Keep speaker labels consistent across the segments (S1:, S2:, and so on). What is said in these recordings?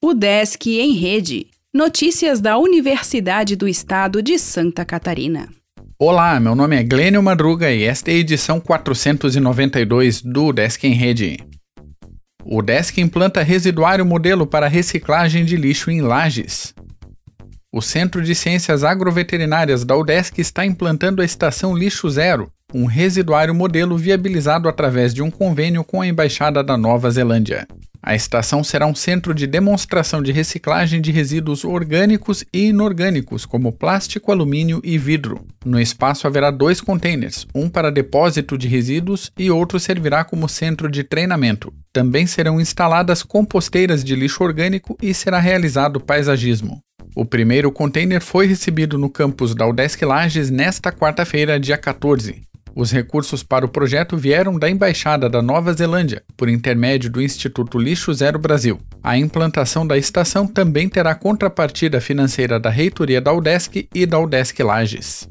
S1: O Desk em Rede. Notícias da Universidade do Estado de Santa Catarina.
S2: Olá, meu nome é Glênio Madruga e esta é a edição 492 do Desk em Rede. O Desk implanta residuário modelo para reciclagem de lixo em lajes. O Centro de Ciências Agroveterinárias da UDESC está implantando a estação Lixo Zero, um residuário modelo viabilizado através de um convênio com a Embaixada da Nova Zelândia. A estação será um centro de demonstração de reciclagem de resíduos orgânicos e inorgânicos, como plástico, alumínio e vidro. No espaço haverá dois containers, um para depósito de resíduos e outro servirá como centro de treinamento. Também serão instaladas composteiras de lixo orgânico e será realizado paisagismo. O primeiro container foi recebido no campus da Udesc Lages nesta quarta-feira, dia 14. Os recursos para o projeto vieram da Embaixada da Nova Zelândia, por intermédio do Instituto Lixo Zero Brasil. A implantação da estação também terá contrapartida financeira da reitoria da UDESC e da UDESC Lages.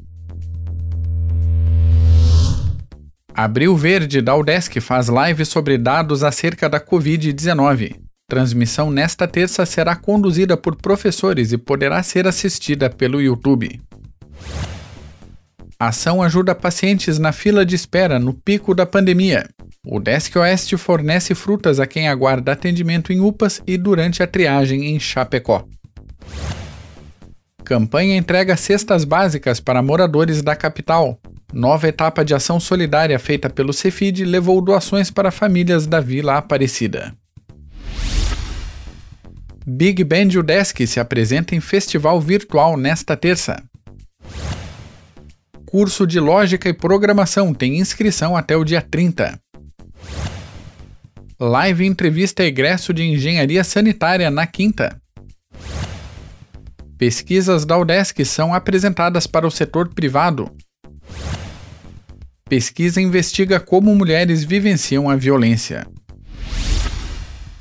S2: Abril Verde da UDESC faz live sobre dados acerca da Covid-19. Transmissão nesta terça será conduzida por professores e poderá ser assistida pelo YouTube. A ação ajuda pacientes na fila de espera no pico da pandemia. O Desk Oeste fornece frutas a quem aguarda atendimento em UPAs e durante a triagem em Chapecó. Campanha entrega cestas básicas para moradores da capital. Nova etapa de ação solidária feita pelo Cefid levou doações para famílias da Vila Aparecida. Big Band UDESC se apresenta em festival virtual nesta terça curso de Lógica e Programação tem inscrição até o dia 30. Live entrevista egresso de Engenharia Sanitária na quinta. Pesquisas da UDESC são apresentadas para o setor privado. Pesquisa investiga como mulheres vivenciam a violência.